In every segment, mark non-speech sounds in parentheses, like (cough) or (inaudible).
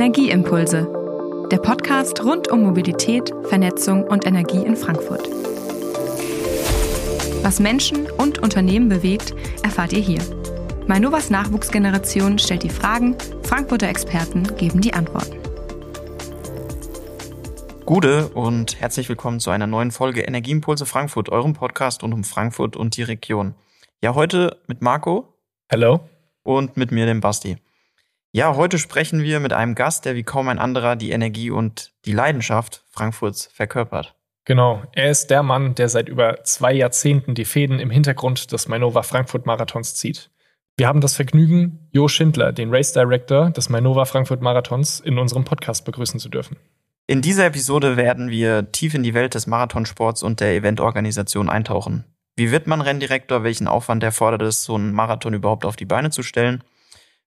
Energieimpulse, der Podcast rund um Mobilität, Vernetzung und Energie in Frankfurt. Was Menschen und Unternehmen bewegt, erfahrt ihr hier. Mainovas Nachwuchsgeneration stellt die Fragen, Frankfurter Experten geben die Antworten. Gute und herzlich willkommen zu einer neuen Folge Energieimpulse Frankfurt, eurem Podcast rund um Frankfurt und die Region. Ja, heute mit Marco. Hallo. Und mit mir, dem Basti. Ja, heute sprechen wir mit einem Gast, der wie kaum ein anderer die Energie und die Leidenschaft Frankfurts verkörpert. Genau, er ist der Mann, der seit über zwei Jahrzehnten die Fäden im Hintergrund des Mainova Frankfurt Marathons zieht. Wir haben das Vergnügen, Jo Schindler, den Race Director des Mainova Frankfurt Marathons, in unserem Podcast begrüßen zu dürfen. In dieser Episode werden wir tief in die Welt des Marathonsports und der Eventorganisation eintauchen. Wie wird man Renndirektor? Welchen Aufwand erfordert es, so einen Marathon überhaupt auf die Beine zu stellen?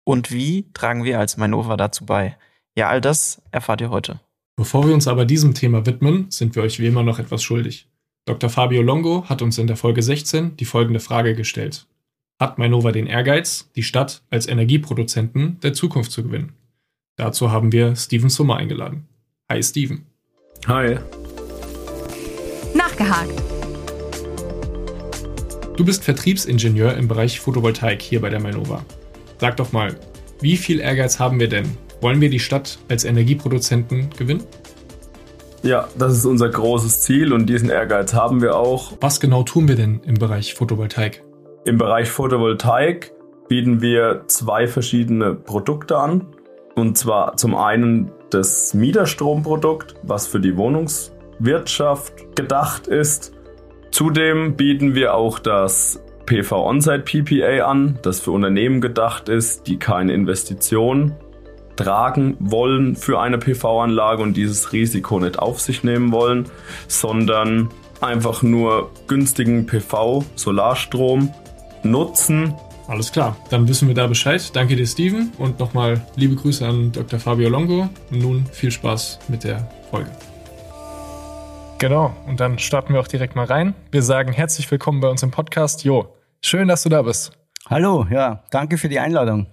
Und wie tragen wir als Mainova dazu bei? Ja, all das erfahrt ihr heute. Bevor wir uns aber diesem Thema widmen, sind wir euch wie immer noch etwas schuldig. Dr. Fabio Longo hat uns in der Folge 16 die folgende Frage gestellt. Hat Mainova den Ehrgeiz, die Stadt als Energieproduzenten der Zukunft zu gewinnen? Dazu haben wir Steven Summer eingeladen. Hi Steven. Hi. Nachgehakt. Du bist Vertriebsingenieur im Bereich Photovoltaik hier bei der Mainova. Sag doch mal, wie viel Ehrgeiz haben wir denn? Wollen wir die Stadt als Energieproduzenten gewinnen? Ja, das ist unser großes Ziel und diesen Ehrgeiz haben wir auch. Was genau tun wir denn im Bereich Photovoltaik? Im Bereich Photovoltaik bieten wir zwei verschiedene Produkte an. Und zwar zum einen das Mieterstromprodukt, was für die Wohnungswirtschaft gedacht ist. Zudem bieten wir auch das PV On-Site PPA an, das für Unternehmen gedacht ist, die keine Investition tragen wollen für eine PV-Anlage und dieses Risiko nicht auf sich nehmen wollen, sondern einfach nur günstigen PV-Solarstrom nutzen. Alles klar, dann wissen wir da Bescheid. Danke dir, Steven, und nochmal liebe Grüße an Dr. Fabio Longo. Und nun viel Spaß mit der Folge. Genau, und dann starten wir auch direkt mal rein. Wir sagen herzlich willkommen bei uns im Podcast. Jo, schön, dass du da bist. Hallo, ja, danke für die Einladung.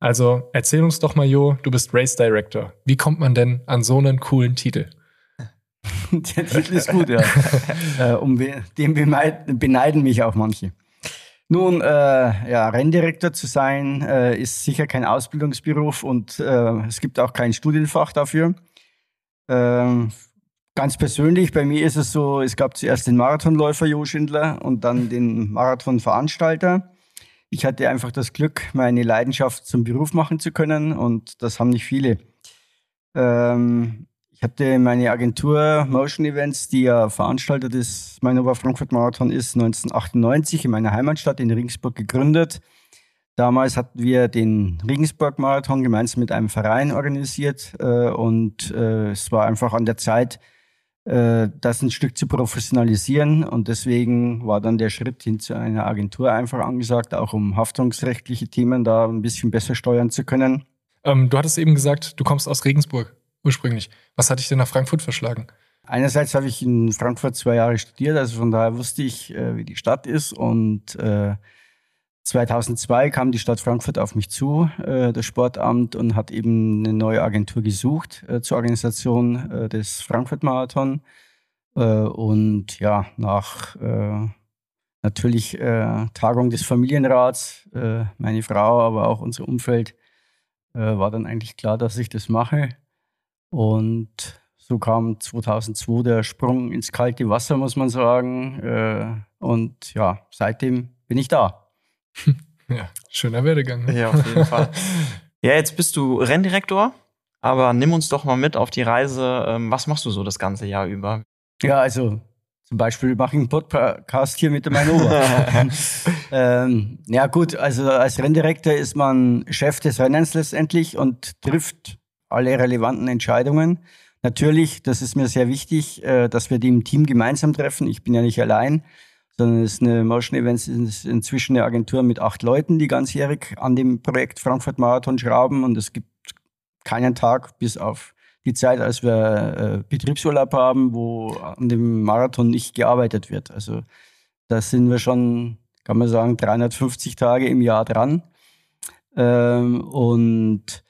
Also erzähl uns doch mal, Jo, du bist Race Director. Wie kommt man denn an so einen coolen Titel? (laughs) Der Titel ist gut, ja. (laughs) äh, um den beneiden mich auch manche. Nun, äh, ja, Renndirektor zu sein, äh, ist sicher kein Ausbildungsberuf und äh, es gibt auch kein Studienfach dafür. Ähm, Ganz persönlich, bei mir ist es so, es gab zuerst den Marathonläufer Jo Schindler und dann den Marathonveranstalter. Ich hatte einfach das Glück, meine Leidenschaft zum Beruf machen zu können und das haben nicht viele. Ähm, ich hatte meine Agentur Motion Events, die ja Veranstalter des Mainova Frankfurt Marathon ist, 1998 in meiner Heimatstadt in Regensburg gegründet. Damals hatten wir den Regensburg Marathon gemeinsam mit einem Verein organisiert äh, und äh, es war einfach an der Zeit, das ein Stück zu professionalisieren. Und deswegen war dann der Schritt hin zu einer Agentur einfach angesagt, auch um haftungsrechtliche Themen da ein bisschen besser steuern zu können. Ähm, du hattest eben gesagt, du kommst aus Regensburg ursprünglich. Was hat dich denn nach Frankfurt verschlagen? Einerseits habe ich in Frankfurt zwei Jahre studiert, also von daher wusste ich, äh, wie die Stadt ist und äh, 2002 kam die Stadt Frankfurt auf mich zu, äh, das Sportamt, und hat eben eine neue Agentur gesucht äh, zur Organisation äh, des Frankfurt-Marathon. Äh, und ja, nach äh, natürlich äh, Tagung des Familienrats, meine Frau, aber auch unser Umfeld, war dann eigentlich klar, dass ich das mache. Und so kam 2002 der Sprung ins kalte Wasser, muss man sagen. Und ja, seitdem bin ich da. (laughs) Ja, schöner Werdegang. Ne? Ja, auf jeden Fall. (laughs) Ja, jetzt bist du Renndirektor, aber nimm uns doch mal mit auf die Reise. Ähm, was machst du so das ganze Jahr über? Ja, also zum Beispiel mache ich einen Podcast hier mit der Mainova. (laughs) ähm, ja gut, also als Renndirektor ist man Chef des Rennens letztendlich und trifft alle relevanten Entscheidungen. Natürlich, das ist mir sehr wichtig, äh, dass wir die im Team gemeinsam treffen. Ich bin ja nicht allein sondern es ist eine Motion Events ist inzwischen eine Agentur mit acht Leuten, die ganzjährig an dem Projekt Frankfurt Marathon schrauben und es gibt keinen Tag bis auf die Zeit, als wir äh, Betriebsurlaub haben, wo an dem Marathon nicht gearbeitet wird. Also da sind wir schon, kann man sagen, 350 Tage im Jahr dran. Ähm, und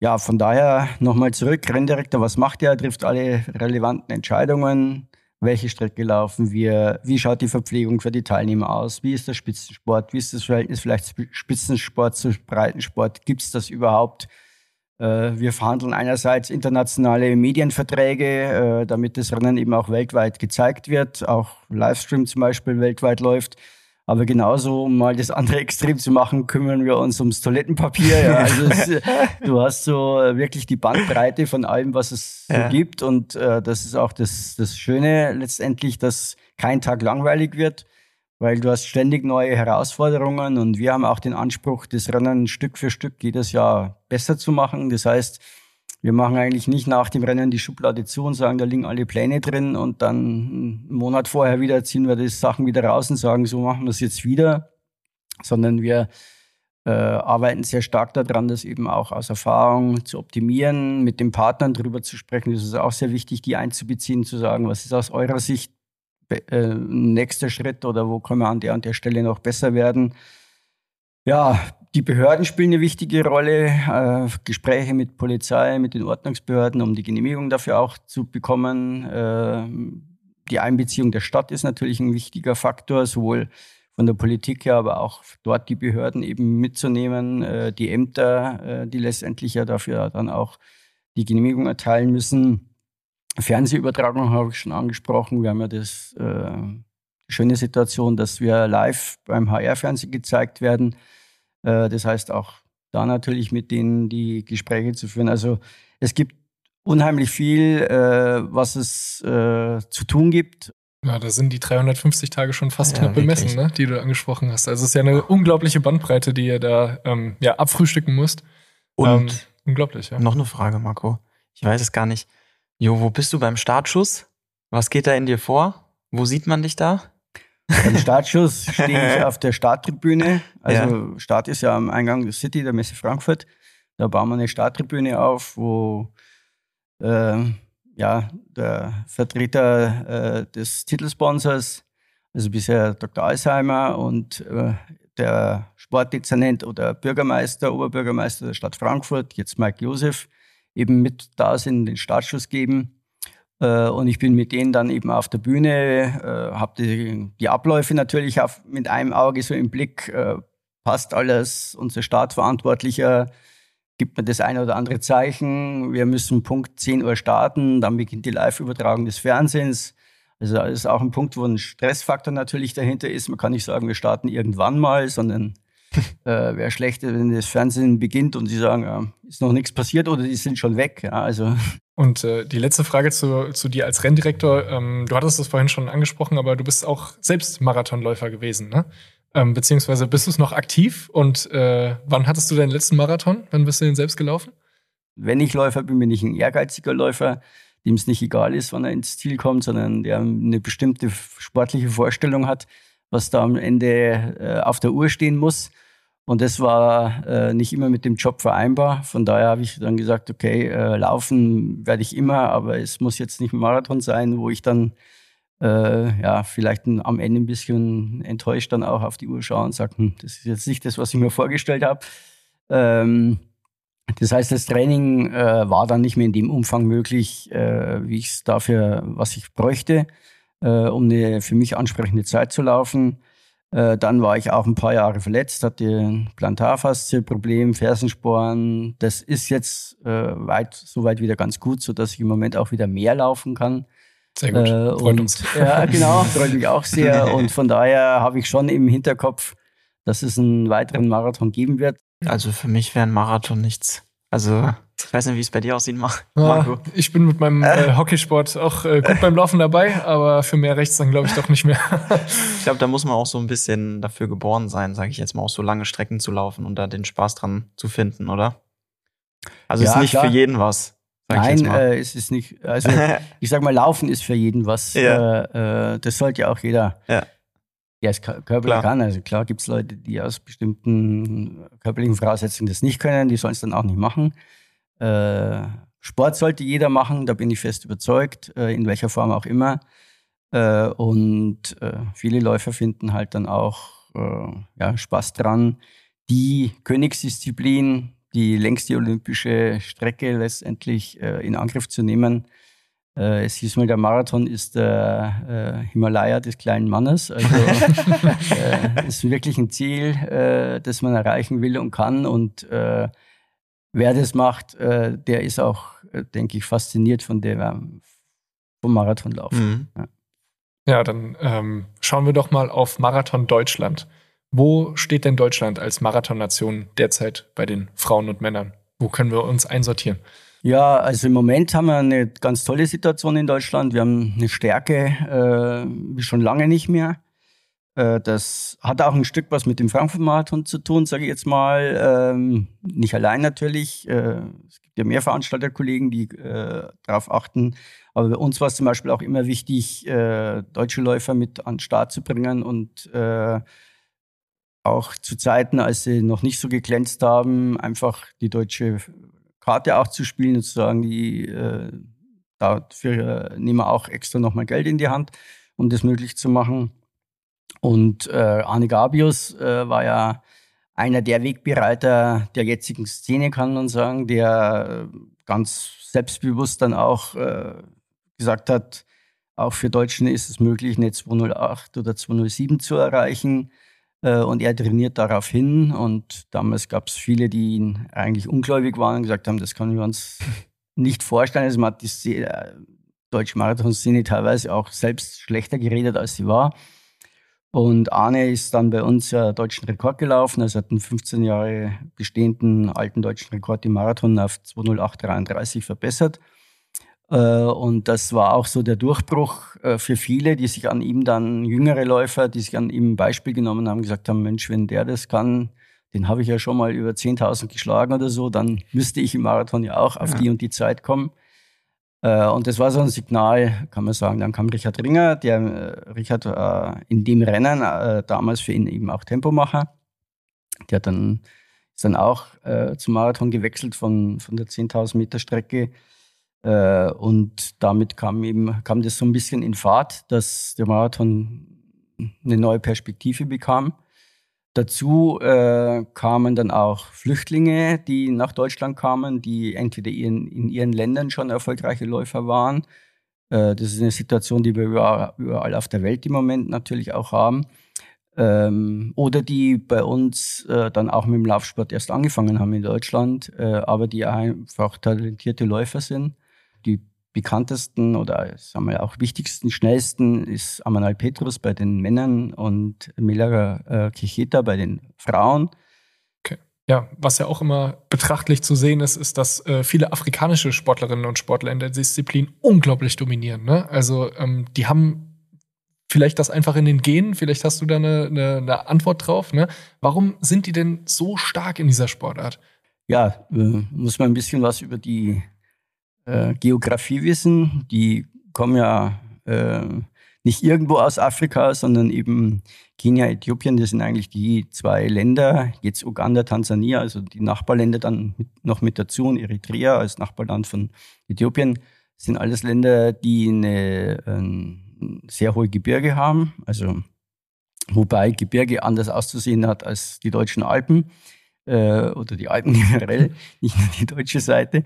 ja, von daher nochmal zurück. Renndirektor, was macht er? Trifft alle relevanten Entscheidungen. Welche Strecke laufen wir? Wie schaut die Verpflegung für die Teilnehmer aus? Wie ist der Spitzensport? Wie ist das Verhältnis vielleicht Spitzensport zu Breitensport? Gibt es das überhaupt? Äh, wir verhandeln einerseits internationale Medienverträge, äh, damit das Rennen eben auch weltweit gezeigt wird, auch Livestream zum Beispiel weltweit läuft. Aber genauso, um mal das andere (laughs) Extrem zu machen, kümmern wir uns ums Toilettenpapier. Ja. Also es, (laughs) du hast so wirklich die Bandbreite von allem, was es so ja. gibt. Und äh, das ist auch das, das Schöne letztendlich, dass kein Tag langweilig wird, weil du hast ständig neue Herausforderungen. Und wir haben auch den Anspruch, das Rennen Stück für Stück jedes Jahr besser zu machen. Das heißt, wir machen eigentlich nicht nach dem Rennen die Schublade zu und sagen, da liegen alle Pläne drin und dann einen Monat vorher wieder ziehen wir die Sachen wieder raus und sagen, so machen wir es jetzt wieder, sondern wir äh, arbeiten sehr stark daran, das eben auch aus Erfahrung zu optimieren, mit den Partnern darüber zu sprechen. Das ist auch sehr wichtig, die einzubeziehen, zu sagen, was ist aus eurer Sicht äh, nächster Schritt oder wo können wir an der und der Stelle noch besser werden. Ja, die Behörden spielen eine wichtige Rolle. Äh, Gespräche mit Polizei, mit den Ordnungsbehörden, um die Genehmigung dafür auch zu bekommen. Äh, die Einbeziehung der Stadt ist natürlich ein wichtiger Faktor, sowohl von der Politik her, aber auch dort die Behörden eben mitzunehmen, äh, die Ämter, äh, die letztendlich ja dafür dann auch die Genehmigung erteilen müssen. Fernsehübertragung habe ich schon angesprochen. Wir haben ja das äh, schöne Situation, dass wir live beim HR-Fernsehen gezeigt werden. Äh, das heißt auch da natürlich mit denen die Gespräche zu führen. Also es gibt unheimlich viel, äh, was es äh, zu tun gibt. Ja, da sind die 350 Tage schon fast ja, knapp bemessen, ne, die du angesprochen hast. Also es ist ja eine unglaubliche Bandbreite, die ihr da ähm, ja, abfrühstücken musst. Und ähm, unglaublich, ja. Noch eine Frage, Marco. Ich weiß es gar nicht. Jo, wo bist du beim Startschuss? Was geht da in dir vor? Wo sieht man dich da? Beim Startschuss stehe ich auf der Starttribüne. Also ja. Start ist ja am Eingang der City, der Messe Frankfurt. Da bauen wir eine Starttribüne auf, wo äh, ja, der Vertreter äh, des Titelsponsors, also bisher Dr. Alzheimer und äh, der Sportdezernent oder Bürgermeister, Oberbürgermeister der Stadt Frankfurt, jetzt Mike Josef, eben mit da sind, den Startschuss geben. Äh, und ich bin mit denen dann eben auf der Bühne, äh, habe die, die Abläufe natürlich auf, mit einem Auge so im Blick. Äh, passt alles, unser Startverantwortlicher gibt mir das eine oder andere Zeichen. Wir müssen Punkt 10 Uhr starten, dann beginnt die Live-Übertragung des Fernsehens. Also das ist auch ein Punkt, wo ein Stressfaktor natürlich dahinter ist. Man kann nicht sagen, wir starten irgendwann mal, sondern äh, wäre schlecht, wenn das Fernsehen beginnt und sie sagen, ja, ist noch nichts passiert oder die sind schon weg. Ja, also. Und äh, die letzte Frage zu, zu dir als Renndirektor. Ähm, du hattest das vorhin schon angesprochen, aber du bist auch selbst Marathonläufer gewesen, ne? Ähm, beziehungsweise bist du es noch aktiv und äh, wann hattest du deinen letzten Marathon? Wann bist du den selbst gelaufen? Wenn ich Läufer bin, bin ich ein ehrgeiziger Läufer, dem es nicht egal ist, wann er ins Ziel kommt, sondern der eine bestimmte sportliche Vorstellung hat was da am Ende äh, auf der Uhr stehen muss. Und das war äh, nicht immer mit dem Job vereinbar. Von daher habe ich dann gesagt, okay, äh, laufen werde ich immer, aber es muss jetzt nicht ein Marathon sein, wo ich dann äh, ja vielleicht am Ende ein bisschen enttäuscht dann auch auf die Uhr schaue und sage, hm, das ist jetzt nicht das, was ich mir vorgestellt habe. Ähm, das heißt, das Training äh, war dann nicht mehr in dem Umfang möglich, äh, wie ich es dafür, was ich bräuchte äh, um eine für mich ansprechende Zeit zu laufen. Äh, dann war ich auch ein paar Jahre verletzt, hatte ein Plantarfaszie-Problem, Fersensporen. Das ist jetzt äh, weit, soweit wieder ganz gut, so dass ich im Moment auch wieder mehr laufen kann. Sehr gut, äh, freut und, uns. (laughs) Ja, genau, freut mich auch sehr. (laughs) Und von daher habe ich schon im Hinterkopf, dass es einen weiteren Marathon geben wird. Also für mich wäre ein Marathon nichts. Also ich weiß nicht, wie es bei dir aussieht, Marco. Ja, ich bin mit meinem äh, Hockeysport auch äh, gut beim Laufen dabei, aber für mehr rechts dann glaube ich doch nicht mehr. (laughs) ich glaube, da muss man auch so ein bisschen dafür geboren sein, sage ich jetzt mal, auch so lange Strecken zu laufen und da den Spaß dran zu finden, oder? Also ja, ist nicht klar. für jeden was. Nein, äh, es ist nicht. Also (laughs) ich sag mal, Laufen ist für jeden was. Ja. Äh, äh, das sollte ja auch jeder. Ja. Ja, es körperlich kann. Also klar gibt es Leute, die aus bestimmten körperlichen Voraussetzungen das nicht können, die sollen es dann auch nicht machen. Äh, Sport sollte jeder machen, da bin ich fest überzeugt, äh, in welcher Form auch immer. Äh, und viele Läufer finden halt dann auch ja, Spaß dran, die Königsdisziplin, die längste olympische Strecke letztendlich in Angriff zu nehmen. Es hieß mal, der Marathon ist der äh, Himalaya des kleinen Mannes. Also (laughs) äh, ist wirklich ein Ziel, äh, das man erreichen will und kann. Und äh, wer das macht, äh, der ist auch, äh, denke ich, fasziniert von der vom Marathonlauf. Mhm. Ja. ja. dann ähm, schauen wir doch mal auf Marathon Deutschland. Wo steht denn Deutschland als Marathonnation derzeit bei den Frauen und Männern? Wo können wir uns einsortieren? Ja, also im Moment haben wir eine ganz tolle Situation in Deutschland. Wir haben eine Stärke äh, wie schon lange nicht mehr. Äh, das hat auch ein Stück was mit dem Frankfurt-Marathon zu tun, sage ich jetzt mal. Ähm, nicht allein natürlich. Äh, es gibt ja mehr Veranstalterkollegen, die äh, darauf achten. Aber bei uns war es zum Beispiel auch immer wichtig, deutsche Läufer mit an den Start zu bringen und auch zu Zeiten, als sie noch nicht so geglänzt haben, einfach die deutsche Karte auch zu spielen und zu sagen, die, dafür nehmen wir auch extra nochmal Geld in die Hand, um das möglich zu machen. Und äh, Arne Gabius äh, war ja einer der Wegbereiter der jetzigen Szene, kann man sagen, der äh, ganz selbstbewusst dann auch äh, gesagt hat, auch für Deutschen ist es möglich, eine 208 oder 207 zu erreichen. Äh, und er trainiert darauf hin. Und damals gab es viele, die ihn eigentlich ungläubig waren und gesagt haben, das können wir uns (laughs) nicht vorstellen. Also man hat die äh, deutsche Marathon-Szene teilweise auch selbst schlechter geredet, als sie war. Und Arne ist dann bei uns ja deutschen Rekord gelaufen. Also hat einen 15 Jahre bestehenden alten deutschen Rekord im Marathon auf 208,33 verbessert. Äh, und das war auch so der Durchbruch äh, für viele, die sich an ihm dann, jüngere Läufer, die sich an ihm ein Beispiel genommen haben, gesagt haben, Mensch, wenn der das kann, den habe ich ja schon mal über 10.000 geschlagen oder so, dann müsste ich im Marathon ja auch auf ja. die und die Zeit kommen. Äh, und das war so ein Signal, kann man sagen. Dann kam Richard Ringer, der Richard in dem Rennen damals für ihn eben auch Tempomacher. Der dann, ist dann auch zum Marathon gewechselt von, von der 10.000 Meter Strecke äh, und damit kam eben, kam das so ein bisschen in Fahrt, dass der Marathon eine neue Perspektive bekam. Dazu äh, kamen dann auch Flüchtlinge, die nach Deutschland kamen, die entweder in, in ihren Ländern schon erfolgreiche Läufer waren. Äh, das ist eine Situation, die wir überall, überall, auf der Welt im Moment natürlich auch haben. Ähm, oder die bei uns äh, dann auch mit dem Laufsport erst angefangen haben in Deutschland, äh, aber die einfach talentierte Läufer sind. Die bekanntesten oder sagen wir auch wichtigsten, schnellsten ist Amanal Petrus bei den Männern und Melara äh, Kicheta bei den Frauen. Okay. Ja, was ja auch immer betrachtlich zu sehen ist, ist, dass äh, viele afrikanische Sportlerinnen und Sportler in der Disziplin unglaublich dominieren. Ne? Also ähm, die haben vielleicht das einfach in den Genen, vielleicht hast du da eine, eine, eine Antwort drauf. Ne? Warum sind die denn so stark in dieser Sportart? Ja, äh, muss man ein bisschen was über die äh, Geografie wissen. Die kommen ja äh, nicht irgendwo aus Afrika, sondern eben Kenia, Äthiopien, das sind eigentlich die zwei Länder, jetzt Uganda, Tansania, also die Nachbarländer dann mit, noch mit dazu und Eritrea als Nachbarland von Äthiopien, sind alles Länder, die eine, ein sehr hohe Gebirge haben, also wobei Gebirge anders auszusehen hat als die deutschen Alpen äh, oder die Alpen (laughs) generell, nicht nur die deutsche Seite.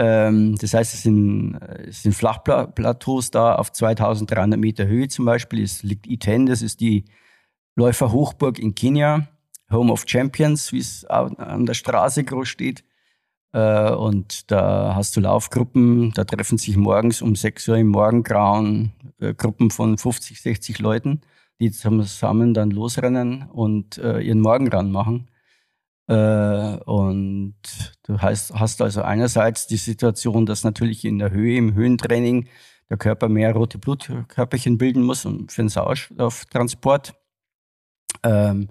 Ähm, das heißt, es sind, es sind Flachplateaus da auf 2300 Meter Höhe zum Beispiel. Es liegt I10, das ist die Läuferhochburg in Kenia, Home of Champions, wie es an der Straße groß steht. Äh, und da hast du Laufgruppen, da treffen sich morgens um 6 Uhr im Morgengrauen äh, Gruppen von 50, 60 Leuten, die zusammen dann losrennen und äh, ihren Morgenrun machen. Äh, und du hast, also einerseits die Situation, dass natürlich in der Höhe, im Höhentraining, der Körper mehr rote Blutkörperchen bilden muss für den Sauerstofftransport. Ähm,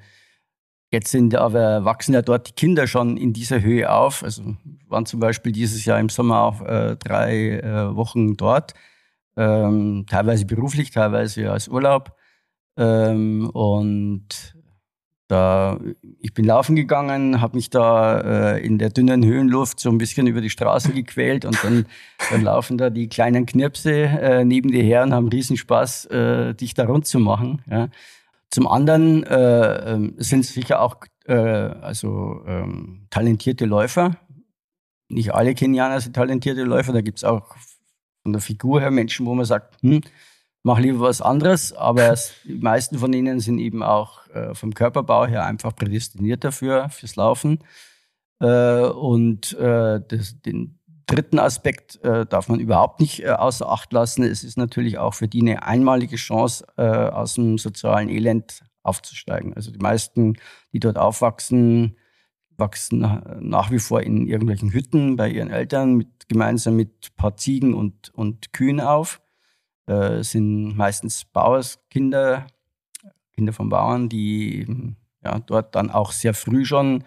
jetzt sind aber, wachsen ja dort die Kinder schon in dieser Höhe auf. Also waren zum Beispiel dieses Jahr im Sommer auch äh, drei äh, Wochen dort, ähm, teilweise beruflich, teilweise als Urlaub. Ähm, und da, ich bin laufen gegangen, habe mich da äh, in der dünnen Höhenluft so ein bisschen über die Straße gequält und dann, dann laufen da die kleinen Knirpse äh, neben dir her und haben Riesenspaß, äh, dich da rund zu machen. Ja. Zum anderen äh, ähm, sind sicher auch äh, also ähm, talentierte Läufer. Nicht alle Kenianer sind talentierte Läufer, da gibt es auch von der Figur her Menschen, wo man sagt, hm, mach lieber was anderes, aber (laughs) die meisten von ihnen sind eben auch äh, vom Körperbau her einfach prädestiniert dafür, fürs Laufen. Äh, und äh, das, den dritten Aspekt äh, darf man überhaupt nicht äh, außer Acht lassen. Es ist natürlich auch für die eine einmalige Chance, äh, aus dem sozialen Elend aufzusteigen. Also die meisten, die dort aufwachsen, wachsen nach wie vor in irgendwelchen Hütten bei ihren Eltern mit, gemeinsam mit ein paar Ziegen und, und Kühen auf. Äh, sind meistens Bauerskinder, Kinder von Bauern, die ja, dort dann auch sehr früh schon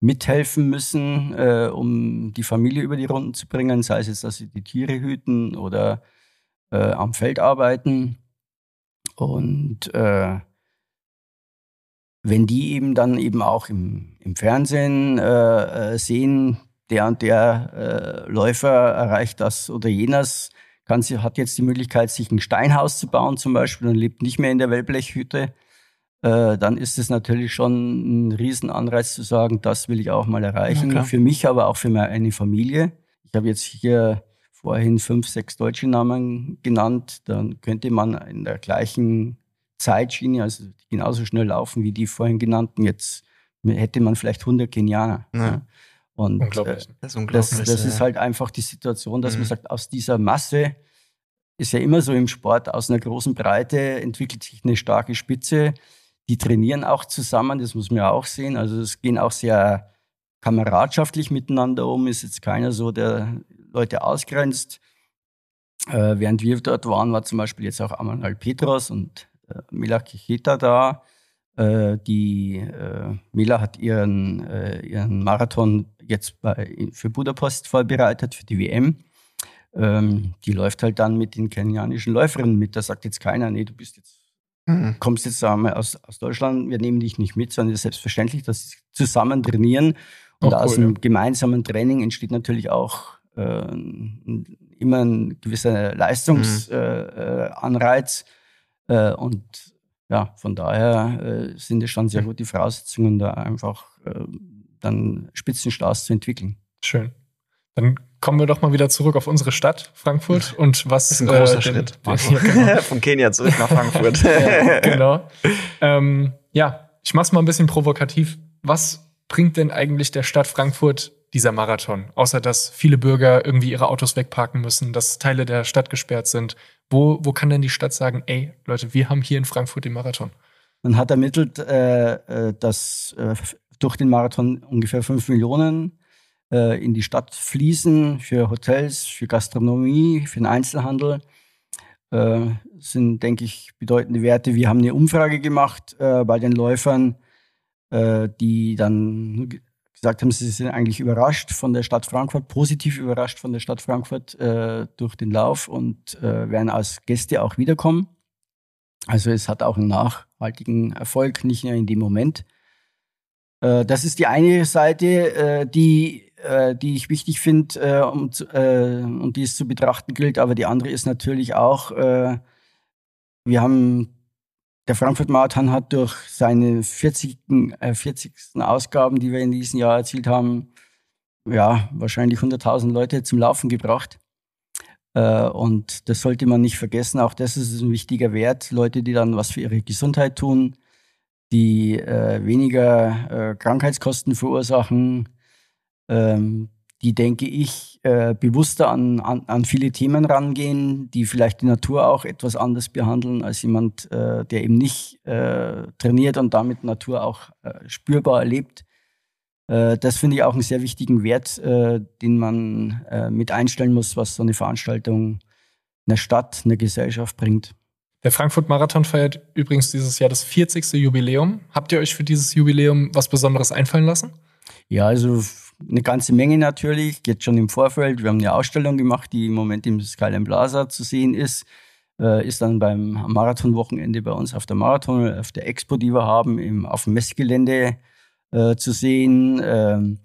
mithelfen müssen, äh, um die Familie über die Runden zu bringen, sei es jetzt, dass sie die Tiere hüten oder äh, am Feld arbeiten. Und äh, wenn die eben dann eben auch im, im Fernsehen äh, äh, sehen, der und der äh, Läufer erreicht das oder jenes, kann sie, hat jetzt die Möglichkeit, sich ein Steinhaus zu bauen zum Beispiel und lebt nicht mehr in der Wellblechhütte, äh, dann ist es natürlich schon ein Riesenanreiz zu sagen, das will ich auch mal erreichen. Ja, für mich, aber auch für meine Familie. Ich habe jetzt hier vorhin fünf, sechs deutsche Namen genannt. Dann könnte man in der gleichen Zeitschiene, also genauso schnell laufen wie die vorhin genannten. Jetzt hätte man vielleicht 100 Kenianer. Ja. Und unglaublich. Äh, das, ist, unglaublich, das, das ja. ist halt einfach die Situation, dass mhm. man sagt, aus dieser Masse ist ja immer so im Sport, aus einer großen Breite entwickelt sich eine starke Spitze. Die trainieren auch zusammen, das muss man ja auch sehen. Also es gehen auch sehr kameradschaftlich miteinander um. Ist jetzt keiner so, der Leute ausgrenzt. Äh, während wir dort waren, war zum Beispiel jetzt auch Amanal Petros und äh, Mila Kicheta da. Äh, die äh, Mila hat ihren, äh, ihren Marathon jetzt bei, für Budapest vorbereitet, für die WM. Ähm, die läuft halt dann mit den kenianischen Läuferinnen mit. Da sagt jetzt keiner, nee, du bist jetzt Mhm. Kommst jetzt einmal aus, aus Deutschland, wir nehmen dich nicht mit, sondern es ist selbstverständlich, dass sie zusammen trainieren. Und oh, cool, aus einem ja. gemeinsamen Training entsteht natürlich auch äh, immer ein gewisser Leistungsanreiz. Mhm. Äh, äh, und ja, von daher äh, sind es schon sehr gute Voraussetzungen, da einfach äh, dann Spitzenstars zu entwickeln. Schön. Dann kommen wir doch mal wieder zurück auf unsere Stadt, Frankfurt. (laughs) Und was. Das ist ein großer äh, Schritt. (laughs) Den, (laughs) Von Kenia zurück nach Frankfurt. genau. Ähm, ja, ich mach's mal ein bisschen provokativ. Was bringt denn eigentlich der Stadt Frankfurt dieser Marathon? Außer dass viele Bürger irgendwie ihre Autos wegparken müssen, dass Teile der Stadt gesperrt sind. Wo, wo kann denn die Stadt sagen, ey, Leute, wir haben hier in Frankfurt den Marathon? Man hat ermittelt, äh, äh dass äh, durch den Marathon ungefähr fünf Millionen äh, in die Stadt fließen für Hotels, für Gastronomie, für den Einzelhandel. Äh, sind, denke ich, bedeutende Werte. Wir haben eine Umfrage gemacht äh, bei den Läufern, äh, die dann gesagt haben, sie sind eigentlich überrascht von der Stadt Frankfurt, positiv überrascht von der Stadt Frankfurt äh, durch den Lauf und äh, werden als Gäste auch wiederkommen. Also es hat auch einen nachhaltigen Erfolg, nicht nur in dem Moment. Das ist die eine Seite, die äh, die ich wichtig finde äh, und, äh, und die es zu betrachten gilt. Aber die andere ist natürlich auch, äh, wir haben, der Frankfurt Marathon hat durch seine 40. 40. Äh, Ausgaben, die wir in diesem Jahr erzielt haben, ja, wahrscheinlich 100.000 Leute zum Laufen gebracht. Äh, und das sollte man nicht vergessen. Auch das ist ein wichtiger Wert. Leute, die dann was für ihre Gesundheit tun, die äh, weniger äh, Krankheitskosten verursachen, ähm, die, denke ich, äh, bewusster an, an, an viele Themen rangehen, die vielleicht die Natur auch etwas anders behandeln als jemand, äh, der eben nicht äh, trainiert und damit Natur auch äh, spürbar erlebt. Das finde ich auch einen sehr wichtigen Wert, den man mit einstellen muss, was so eine Veranstaltung einer Stadt, einer Gesellschaft bringt. Der Frankfurt Marathon feiert übrigens dieses Jahr das 40. Jubiläum. Habt ihr euch für dieses Jubiläum was Besonderes einfallen lassen? Ja, also eine ganze Menge natürlich, jetzt schon im Vorfeld. Wir haben eine Ausstellung gemacht, die im Moment im Skyline Plaza zu sehen ist. Äh, ist dann beim Marathonwochenende bei uns auf der Marathon, auf der Expo, die wir haben, im, auf dem Messgelände äh, zu sehen. Ähm,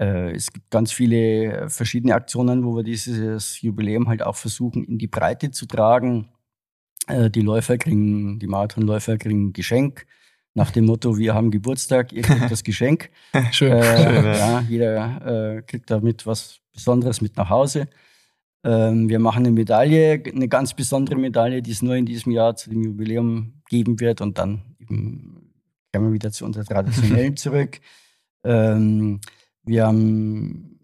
äh, es gibt ganz viele verschiedene Aktionen, wo wir dieses Jubiläum halt auch versuchen, in die Breite zu tragen. Äh, die Läufer kriegen, die Marathonläufer kriegen ein Geschenk nach dem Motto, wir haben Geburtstag, ihr kriegt das Geschenk. (laughs) Schön. Äh, Schön, ja. ja, jeder äh, kriegt damit was Besonderes mit nach Hause. Ähm, wir machen eine Medaille, eine ganz besondere Medaille, die es nur in diesem Jahr zu dem Jubiläum geben wird und dann eben kommen wir wieder zu unserer traditionellen (laughs) zurück. Ähm, wir haben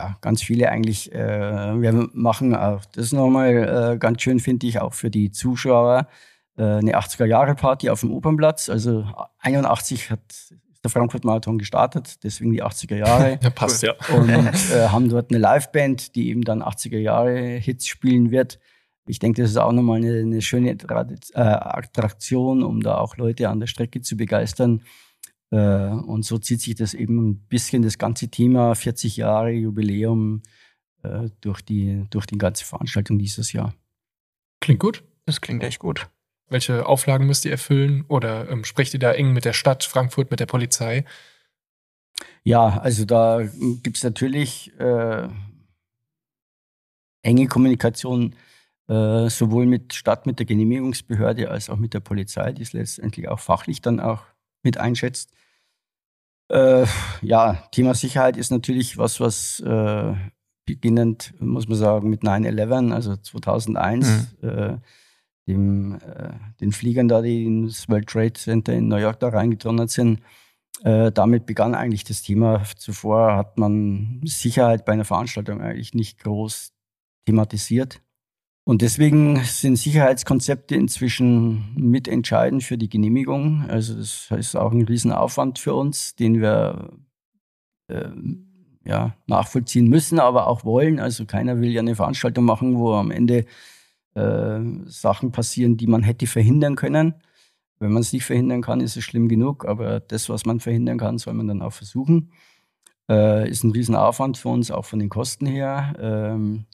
ja, ganz viele eigentlich. Äh, wir machen auch das nochmal äh, ganz schön, finde ich, auch für die Zuschauer äh, eine 80er-Jahre-Party auf dem Opernplatz. Also 81 hat der Frankfurt-Marathon gestartet, deswegen die 80er Jahre. (laughs) Ja, passt, ja. und äh, haben dort eine Liveband, die eben dann 80er Jahre Hits spielen wird. Ich denke, das ist auch nochmal eine, eine schöne äh, Attraktion, um da auch Leute an der Strecke zu begeistern. Äh, und so zieht sich das eben ein bisschen das ganze Thema 40 Jahre Jubiläum äh, durch, die, durch die ganze Veranstaltung dieses Jahr. Klingt gut. Das klingt echt gut. Welche Auflagen müsst ihr erfüllen? Oder ähm, sprecht ihr da eng mit der Stadt Frankfurt, mit der Polizei? Ja, also da gibt es natürlich äh, enge Kommunikation äh, sowohl mit Stadt, mit der Genehmigungsbehörde als auch mit der Polizei, die es letztendlich auch fachlich dann auch mit einschätzt. Äh, ja, Thema Sicherheit ist natürlich was, was äh, beginnend, muss man sagen, mit 9-11, also 2001, äh, dem, äh, den Fliegern da, die ins World Trade Center in New York da reingedonnert sind, äh, damit begann eigentlich das Thema. Zuvor hat man Sicherheit bei einer Veranstaltung eigentlich nicht groß thematisiert. Und deswegen sind Sicherheitskonzepte inzwischen mitentscheidend für die Genehmigung. Also das heißt auch ein Riesenaufwand für uns, den wir ähm, ja, nachvollziehen müssen, aber auch wollen. Also keiner will ja eine Veranstaltung machen, wo am Ende äh, Sachen passieren, die man hätte verhindern können. Wenn man es nicht verhindern kann, ist es schlimm genug, aber das, was man verhindern kann, soll man dann auch versuchen. Äh, ist ein Riesenaufwand für uns, auch von den Kosten her. Ähm,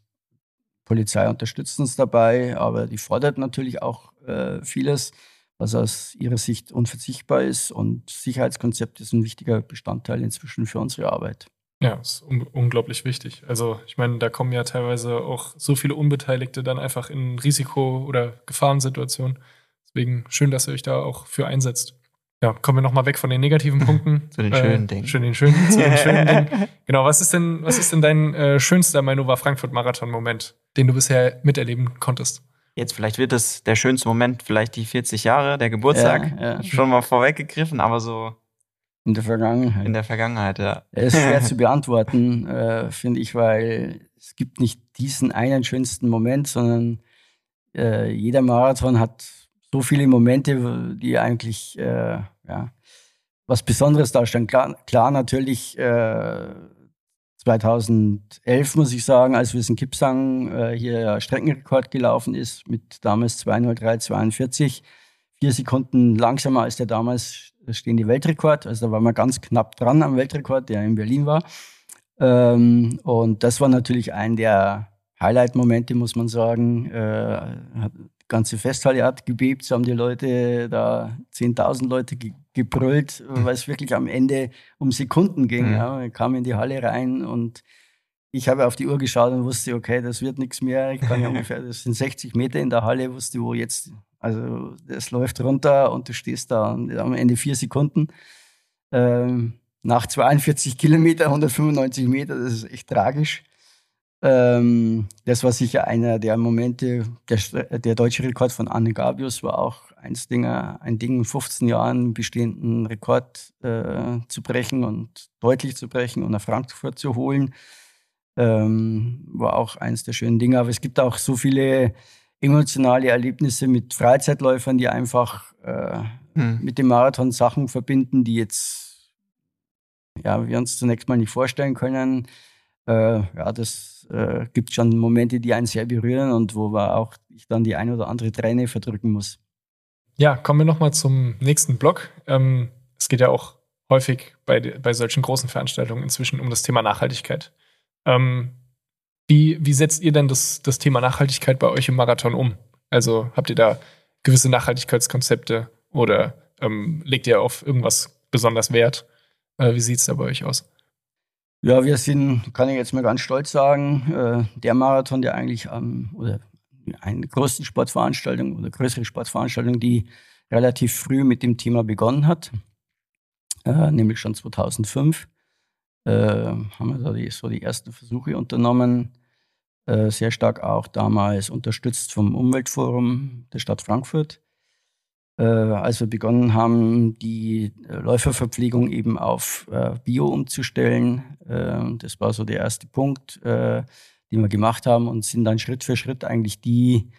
Polizei unterstützt uns dabei, aber die fordert natürlich auch äh, vieles, was aus ihrer Sicht unverzichtbar ist. Und Sicherheitskonzept ist ein wichtiger Bestandteil inzwischen für unsere Arbeit. Ja, ist un unglaublich wichtig. Also ich meine, da kommen ja teilweise auch so viele Unbeteiligte dann einfach in Risiko- oder Gefahrensituationen. Deswegen schön, dass ihr euch da auch für einsetzt. Ja, kommen wir nochmal weg von den negativen (laughs) Punkten. Zu den schönen Dingen. Schön, den schönen, zu den (laughs) schönen Dingen. Genau, was ist denn, was ist denn dein äh, schönster Mainova Frankfurt Marathon-Moment, den du bisher miterleben konntest? Jetzt vielleicht wird es der schönste Moment, vielleicht die 40 Jahre, der Geburtstag. Ja, ja. (laughs) Schon mal vorweggegriffen, aber so In der Vergangenheit. in der Vergangenheit, ja. Er ist schwer zu beantworten, äh, finde ich, weil es gibt nicht diesen einen schönsten Moment, sondern äh, jeder Marathon hat so viele Momente, die eigentlich äh, ja, was Besonderes darstellen. Klar, klar natürlich äh, 2011 muss ich sagen, als wir in Kipsang äh, hier Streckenrekord gelaufen ist mit damals 203,42, vier Sekunden langsamer als der damals stehende Weltrekord. Also da waren wir ganz knapp dran am Weltrekord, der in Berlin war. Ähm, und das war natürlich ein der Highlight-Momente, muss man sagen. Äh, ganze Festhalle hat gebebt, so haben die Leute da 10.000 Leute ge gebrüllt, weil es wirklich am Ende um Sekunden ging. Mhm. Ja. Ich kam in die Halle rein und ich habe auf die Uhr geschaut und wusste, okay, das wird nichts mehr. Ich kann ja (laughs) ungefähr, das sind 60 Meter in der Halle, wusste, wo jetzt, also das läuft runter und du stehst da und am Ende vier Sekunden. Ähm, nach 42 Kilometer, 195 Meter, das ist echt tragisch. Ähm, das war sicher einer der Momente. Der, der deutsche Rekord von Anne Gabius war auch eins Dinger, ein Ding, in 15 Jahren bestehenden Rekord äh, zu brechen und deutlich zu brechen und nach Frankfurt zu holen. Ähm, war auch eins der schönen Dinge. Aber es gibt auch so viele emotionale Erlebnisse mit Freizeitläufern, die einfach äh, Hm. mit dem Marathon Sachen verbinden, die jetzt ja, wir uns zunächst mal nicht vorstellen können. Äh, ja, das äh, gibt schon Momente, die einen sehr berühren und wo man auch ich dann die ein oder andere Träne verdrücken muss. Ja, kommen wir nochmal zum nächsten Block. Ähm, es geht ja auch häufig bei, bei solchen großen Veranstaltungen inzwischen um das Thema Nachhaltigkeit. Ähm, wie, wie setzt ihr denn das, das Thema Nachhaltigkeit bei euch im Marathon um? Also habt ihr da gewisse Nachhaltigkeitskonzepte oder ähm, legt ihr auf irgendwas besonders Wert? Äh, wie sieht es da bei euch aus? Ja, wir sind, kann ich jetzt mal ganz stolz sagen, äh, der Marathon, der eigentlich am, oder eine größte Sportveranstaltung oder größere Sportveranstaltung, die relativ früh mit dem Thema begonnen hat, äh, nämlich schon 2005. Äh, haben wir da die, so die ersten Versuche unternommen, sehr stark auch damals unterstützt vom Umweltforum der Stadt Frankfurt. Äh, als wir begonnen haben, die Läuferverpflegung eben auf äh, Bio umzustellen, äh, das war so der erste Punkt, den wir gemacht haben und sind dann Schritt für Schritt eigentlich die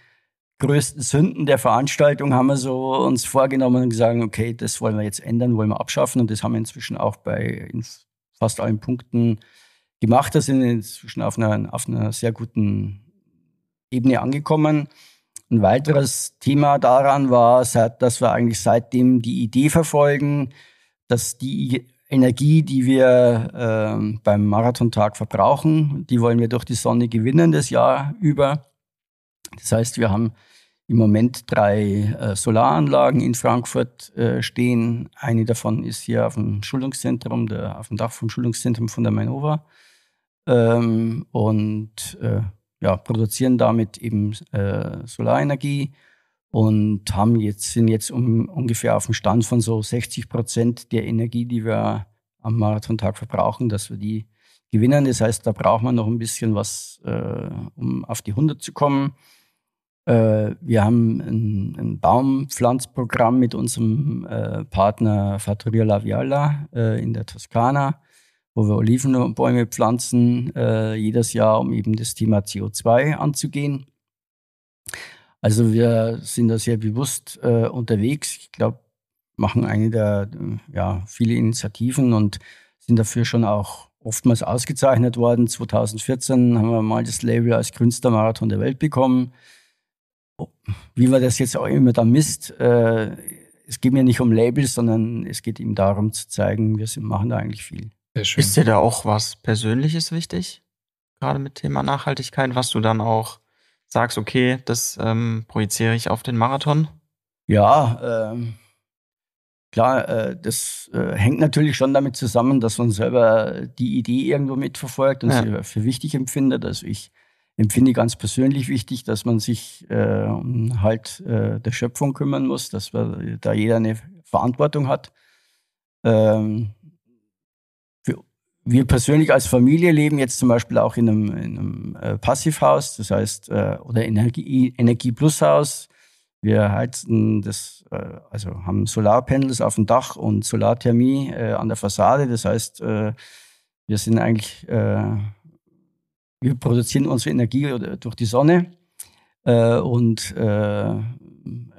größten Sünden der Veranstaltung haben wir so uns vorgenommen und gesagt, okay, das wollen wir jetzt ändern, wollen wir abschaffen und das haben wir inzwischen auch bei fast allen Punkten gemacht. Da sind wir inzwischen auf einer, auf einer sehr guten Ebene angekommen. Ein weiteres Thema daran war, dass wir eigentlich seitdem die Idee verfolgen, dass die Energie, die wir äh, beim Marathontag verbrauchen, die wollen wir durch die Sonne gewinnen das Jahr über. Das heißt, wir haben im Moment drei äh, Solaranlagen in Frankfurt äh, stehen. Eine davon ist hier auf dem Schulungszentrum, der, auf dem Dach vom Schulungszentrum von der Mainova. Ähm, und äh, ja, produzieren damit eben äh, Solarenergie und haben jetzt, sind jetzt um, ungefähr auf dem Stand von so 60 Prozent der Energie, die wir am Marathontag verbrauchen, dass wir die gewinnen. Das heißt, da braucht man noch ein bisschen was, äh, um auf die 100 zu kommen. Äh, wir haben ein, ein, Baumpflanzprogramm mit unserem äh, Partner Fattoria La äh, in der Toskana, wo wir Olivenbäume pflanzen, äh, jedes Jahr, um eben das Thema CO2 anzugehen. Also wir sind da sehr bewusst äh, unterwegs. Ich glaube, machen eine der, ja, viele Initiativen und sind dafür schon auch oftmals ausgezeichnet worden. 2014 haben wir mal das Label als grünster Marathon der Welt bekommen wie man das jetzt auch immer da misst, äh, es geht mir nicht um Labels, sondern es geht ihm darum zu zeigen, wir sind, machen da eigentlich viel. Ist dir da auch was Persönliches wichtig? Gerade mit Thema Nachhaltigkeit, was du dann auch sagst, okay, das ähm, projiziere ich auf den Marathon? Ja, ähm, klar, äh, das äh, hängt natürlich schon damit zusammen, dass man selber die Idee irgendwo mitverfolgt und ja. sie für wichtig empfindet. Also ich empfinde ganz persönlich wichtig, dass man sich äh, um halt äh, der Schöpfung kümmern muss, dass wir, da jeder eine Verantwortung hat. Ähm, wir persönlich als Familie leben jetzt zum Beispiel auch in einem, in einem äh, Passivhaus, das heißt, äh, oder Energie, Energie Plus Haus. Wir heizen das, äh, also haben Solarpanels auf dem Dach und Solarthermie äh, an der Fassade. Das heißt, äh, wir sind eigentlich wir produzieren unsere Energie durch die Sonne und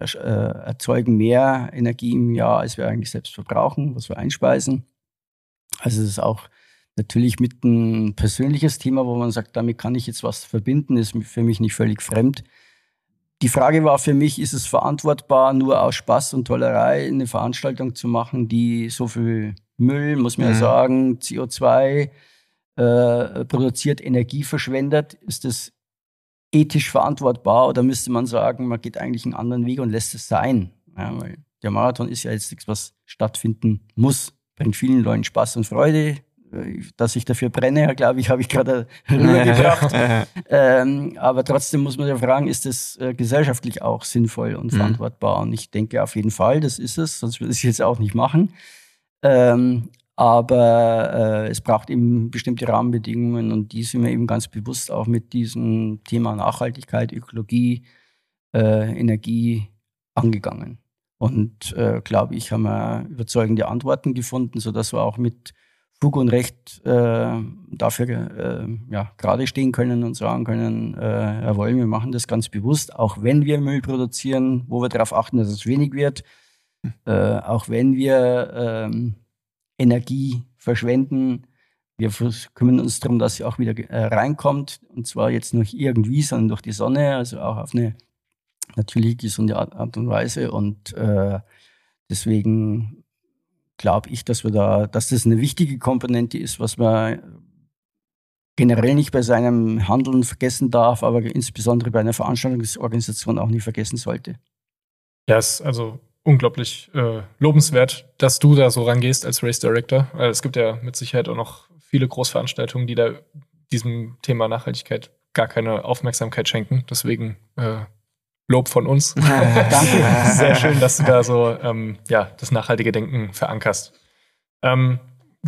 erzeugen mehr Energie im Jahr, als wir eigentlich selbst verbrauchen, was wir einspeisen. Also es ist auch natürlich mit ein persönliches Thema, wo man sagt, damit kann ich jetzt was verbinden, ist für mich nicht völlig fremd. Die Frage war für mich, ist es verantwortbar, nur aus Spaß und Tollerei eine Veranstaltung zu machen, die so viel Müll, muss man mhm. ja sagen, CO2, äh, produziert, Energie verschwendet, ist das ethisch verantwortbar oder müsste man sagen, man geht eigentlich einen anderen Weg und lässt es sein? Ja, weil der Marathon ist ja jetzt nichts, was stattfinden muss. Bringt vielen Leuten Spaß und Freude. Dass ich dafür brenne, glaube ich, habe ich gerade (laughs) rübergebracht. (laughs) ähm, aber trotzdem muss man ja fragen, ist das äh, gesellschaftlich auch sinnvoll und mhm. verantwortbar? Und ich denke auf jeden Fall, das ist es, sonst würde ich es jetzt auch nicht machen. Ähm, aber äh, es braucht eben bestimmte Rahmenbedingungen und die sind wir eben ganz bewusst auch mit diesem Thema Nachhaltigkeit, Ökologie, äh, Energie angegangen. Und äh, glaube ich, haben wir überzeugende Antworten gefunden, sodass wir auch mit Fug und Recht äh, dafür äh, ja, gerade stehen können und sagen können, äh, jawohl, wir machen das ganz bewusst, auch wenn wir Müll produzieren, wo wir darauf achten, dass es wenig wird, äh, auch wenn wir ähm, Energie verschwenden. Wir kümmern uns darum, dass sie auch wieder äh, reinkommt. Und zwar jetzt nicht irgendwie, sondern durch die Sonne, also auch auf eine natürlich gesunde Art und Weise. Und äh, deswegen glaube ich, dass wir da, dass das eine wichtige Komponente ist, was man generell nicht bei seinem Handeln vergessen darf, aber insbesondere bei einer Veranstaltungsorganisation auch nicht vergessen sollte. Ja, es, also unglaublich äh, lobenswert, dass du da so rangehst als Race Director. Weil es gibt ja mit Sicherheit auch noch viele Großveranstaltungen, die da diesem Thema Nachhaltigkeit gar keine Aufmerksamkeit schenken. Deswegen äh, Lob von uns. (laughs) Danke. Sehr schön, dass du da so ähm, ja, das nachhaltige Denken verankerst. Ähm,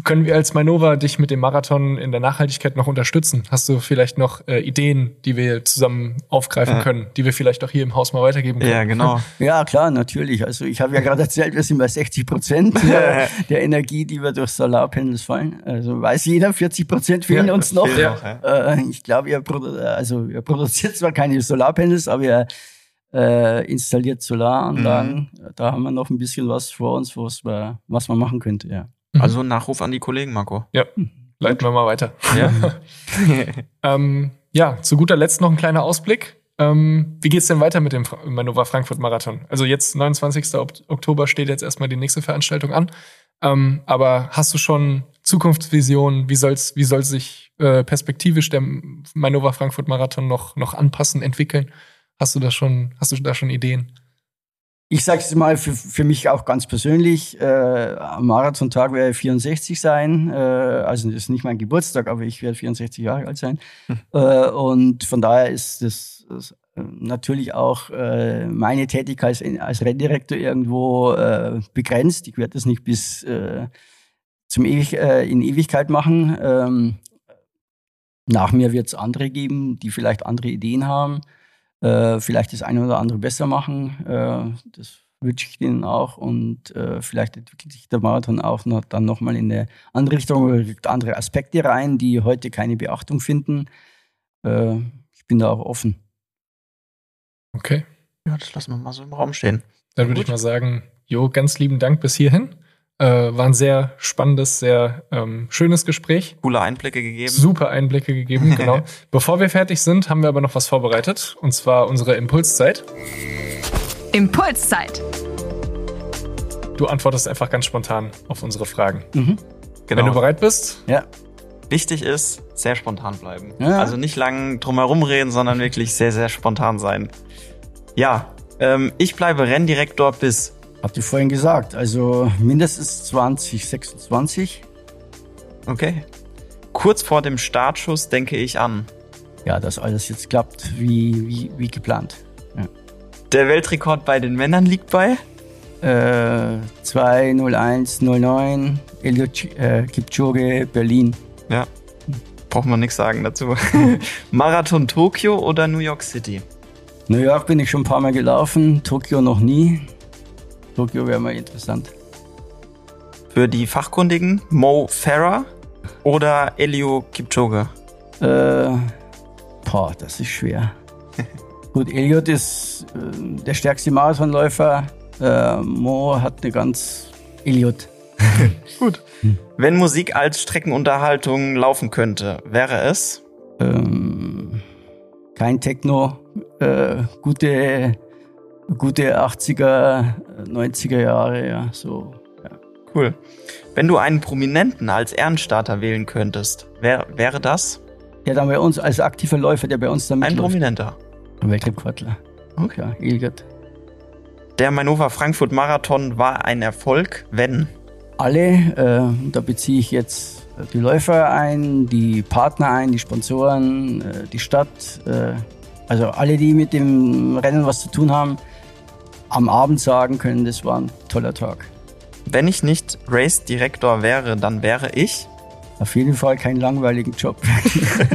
können wir als Mainova dich mit dem Marathon in der Nachhaltigkeit noch unterstützen? Hast du vielleicht noch äh, Ideen, die wir zusammen aufgreifen Ja. können, die wir vielleicht auch hier im Haus mal weitergeben können? Ja, genau. (laughs) Ja, klar, natürlich. Also ich habe ja gerade erzählt, wir sind bei 60 Prozent (laughs) der, der Energie, die wir durch Solarpanels fallen. Also weiß jeder, 40 Prozent fehlen Ja, uns noch. fehlen noch, ja. Äh, ich glaube, ihr, produ also, ihr produziert zwar keine Solarpanels, aber ihr äh, installiert Solaranlagen. Mhm. Da haben wir noch ein bisschen was vor uns, was, wir, was man machen könnte. Ja. Also ein Nachruf an die Kollegen, Marco. Ja, leiten wir mal weiter. Ja. (laughs) Ähm, ja, zu guter Letzt noch ein kleiner Ausblick. Ähm, wie geht's denn weiter mit dem Manova Frankfurt Marathon? Also jetzt 29. Ok- Oktober steht jetzt erstmal die nächste Veranstaltung an. Ähm, aber hast du schon Zukunftsvisionen? Wie soll's, wie soll sich äh, perspektivisch der Manova Frankfurt Marathon noch, noch anpassen, entwickeln? Hast du da schon, hast du da schon Ideen? Ich sage es mal für, für mich auch ganz persönlich. Äh, am Marathontag werde ich 64 sein. Äh, also das ist nicht mein Geburtstag, aber ich werde 64 Jahre alt sein. Äh, und von daher ist das, das äh, natürlich auch äh, meine Tätigkeit als, als Renndirektor irgendwo äh, begrenzt. Ich werde das nicht bis äh, zum Ewig, äh, in Ewigkeit machen. Ähm, nach mir wird es andere geben, die vielleicht andere Ideen haben äh, vielleicht das eine oder andere besser machen. Äh, das wünsche ich denen auch. Und äh, vielleicht entwickelt sich der Marathon auch noch, dann nochmal in eine andere Richtung oder andere Aspekte rein, die heute keine Beachtung finden. Äh, ich bin da auch offen. Okay. ja, das lassen wir mal so im Raum stehen. Dann würde ich mal sagen, Jo, ganz lieben Dank bis hierhin. Äh, war ein sehr spannendes, sehr ähm, schönes Gespräch. Coole Einblicke gegeben. Super Einblicke gegeben, (laughs) genau. Bevor wir fertig sind, haben wir aber noch was vorbereitet. Und zwar unsere Impulszeit. Impulszeit. Du antwortest einfach ganz spontan auf unsere Fragen. Mhm. Wenn du Genau. bereit bist, Ja. Wichtig ist, sehr spontan bleiben. Ja. Also nicht lang drumherum reden, sondern wirklich sehr, sehr spontan sein. Ja, ähm, ich bleibe Renndirektor bis. Habt ihr vorhin gesagt. Also mindestens 2026. Okay. Kurz vor dem Startschuss denke ich an. Ja, dass alles jetzt klappt, wie, wie, wie geplant. Der Weltrekord bei den Männern liegt bei. Äh, 20109 Eliud äh, Kipchoge Berlin. Ja. Braucht man nichts sagen dazu. (laughs) Marathon Tokio oder New York City? New York bin ich schon ein paar Mal gelaufen, Tokio noch nie. Tokio wäre mal interessant. Für die Fachkundigen Mo Farah oder Elio Kipchoge? Äh, boah, das ist schwer. (laughs) Gut, Elliot ist äh, der stärkste Marathonläufer. Äh, Mo hat eine ganz Elliot. (laughs) Gut. Wenn Musik als Streckenunterhaltung laufen könnte, wäre es? Ähm, kein Techno. Äh, gute, gute 80er, 90er Jahre, ja, so. Cool. Wenn du einen Prominenten als Ehrenstarter wählen könntest, wer, wäre das? Der dann bei uns als aktiver Läufer, der bei uns dann Ein mitläuft. Prominenter. Weltrekordler. Okay, ja, Elliot. Der Manova Frankfurt Marathon war ein Erfolg, wenn alle, äh, da beziehe ich jetzt die Läufer ein, die Partner ein, die Sponsoren, äh, die Stadt, äh, also alle, die mit dem Rennen was zu tun haben, am Abend sagen können, das war ein toller Tag. wenn ich nicht Race Direktor wäre, dann wäre ich Auf jeden Fall keinen langweiligen Job.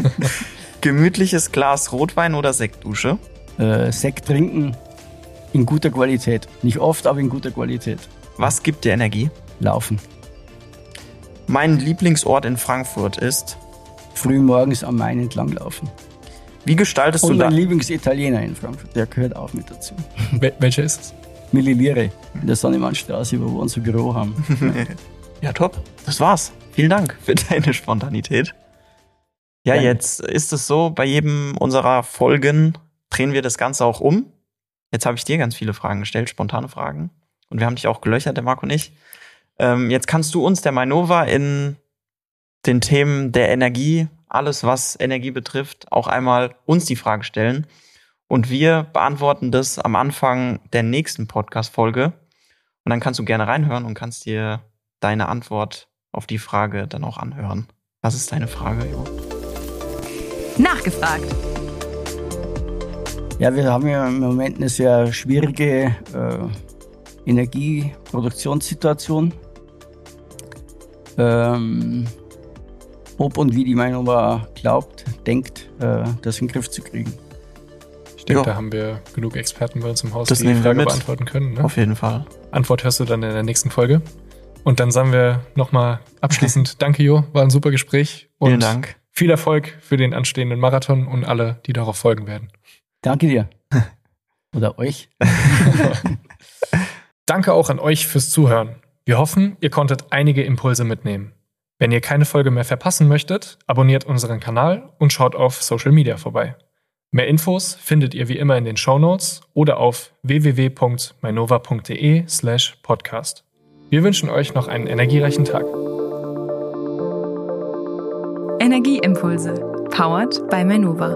(laughs) gemütliches Glas Rotwein oder Sektdusche. äh, Sekt trinken in guter Qualität. Nicht oft, aber in guter Qualität. Was gibt dir Energie? Laufen. Mein Lieblingsort in Frankfurt ist. Früh morgens am Main entlang laufen. Wie gestaltest Und du da? mein Lieblingsitaliener in Frankfurt, der gehört auch mit dazu. (laughs) Wel welcher ist es? Millilire in der Sonnemannstraße, wo wir unser Büro haben. (laughs) Ja, top. Das war's. Vielen Dank für deine Spontanität. Ja, Gerne. jetzt ist es so, bei jedem unserer Folgen drehen wir das Ganze auch um. Jetzt habe ich dir ganz viele Fragen gestellt, spontane Fragen. Und wir haben dich auch gelöchert, der Marco und ich. Ähm, jetzt kannst du uns, der Mainova, in den Themen der Energie, alles was Energie betrifft, auch einmal uns die Frage stellen. Und wir beantworten das am Anfang der nächsten Podcast-Folge. Und dann kannst du gerne reinhören und kannst dir deine Antwort auf die Frage dann auch anhören. Was ist deine Frage, Jo? Nachgefragt. Ja, wir haben ja im Moment eine sehr schwierige äh, Energieproduktionssituation. Ähm, ob und wie die Mainova glaubt, denkt, äh, das in den Griff zu kriegen. Ich denke, Ja. da haben wir genug Experten bei uns im Haus, Das die die Frage mit. beantworten können. Ne? Auf jeden Fall. Antwort hörst du dann in der nächsten Folge. Und dann sagen wir nochmal abschließend (laughs) Danke, Jo, war ein super Gespräch. Und Vielen Dank. Viel Erfolg für den anstehenden Marathon und alle, die darauf folgen werden. Danke dir. (laughs) Oder euch. (laughs) Danke auch an euch fürs Zuhören. Wir hoffen, ihr konntet einige Impulse mitnehmen. Wenn ihr keine Folge mehr verpassen möchtet, abonniert unseren Kanal und schaut auf Social Media vorbei. Mehr Infos findet ihr wie immer in den Shownotes oder auf www.mainova.de slash podcast. Wir wünschen euch noch einen energiereichen Tag. Energieimpulse. Powered by Manova.